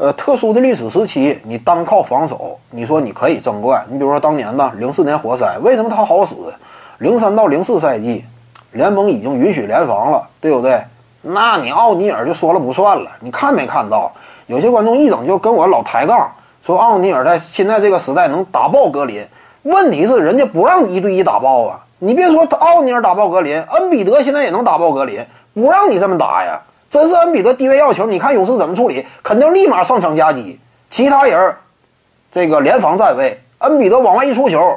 呃，特殊的历史时期，你单靠防守，你说你可以争冠。你比如说当年呢零四年活塞，为什么他好使？零三到零四赛季，联盟已经允许联防了，对不对？那你奥尼尔就说了不算了。你看没看到？有些观众一整就跟我老抬杠，说奥尼尔在现在这个时代能打爆格林。问题是人家不让一对一打爆啊！你别说奥尼尔打爆格林，恩比德现在也能打爆格林，不让你这么打呀！真是恩比德低位要球，你看勇士怎么处理？肯定立马上场夹击，其他人这个联防站位，恩比德往外一出球，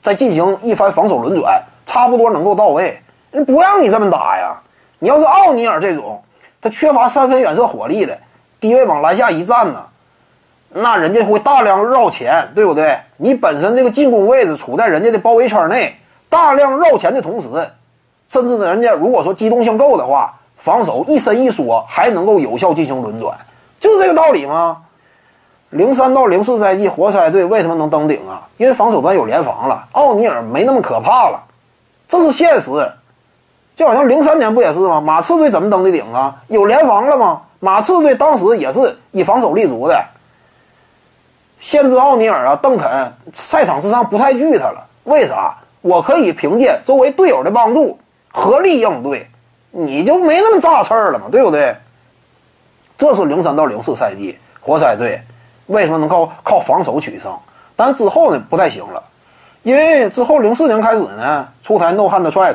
再进行一番防守轮转，差不多能够到位。不让你这么打呀！你要是奥尼尔这种，他缺乏三分远射火力的，低位往篮下一站呢，那人家会大量绕前，对不对？你本身这个进攻位置处在人家的包围圈内，大量绕前的同时，甚至呢，人家如果说机动性够的话。防守一伸一缩，还能够有效进行轮转，就是这个道理吗？零三到零四赛季，活塞队为什么能登顶啊？因为防守端有联防了，奥尼尔没那么可怕了，这是现实。就好像零三年不也是吗？马刺队怎么登的顶啊？有联防了吗？马刺队当时也是以防守立足的，限制奥尼尔啊，邓肯赛场之上不太惧他了。为啥？我可以凭借周围队友的帮助，合力应对。你就没那么炸刺儿了嘛，对不对？这是零三到零四赛季活塞队为什么能靠靠防守取胜？但之后呢不太行了，因为之后零四年开始呢出台 No Hand Track，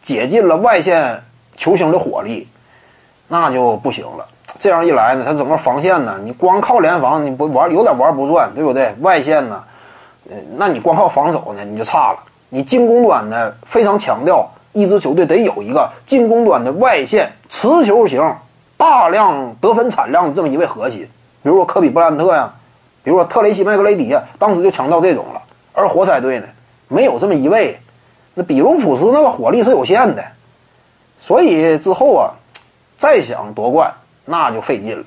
解禁了外线球星的火力，那就不行了。这样一来呢，他整个防线呢，你光靠联防你不玩有点玩不转，对不对？外线呢，那你光靠防守呢你就差了。你进攻端呢非常强调。一支球队得有一个进攻端的外线持球型、大量得分产量的这么一位核心，比如说科比布兰特呀，比如说特雷西麦克雷迪呀，当时就强调这种了。而活塞队呢，没有这么一位，那比卢普斯那个火力是有限的，所以之后啊，再想夺冠那就费劲了。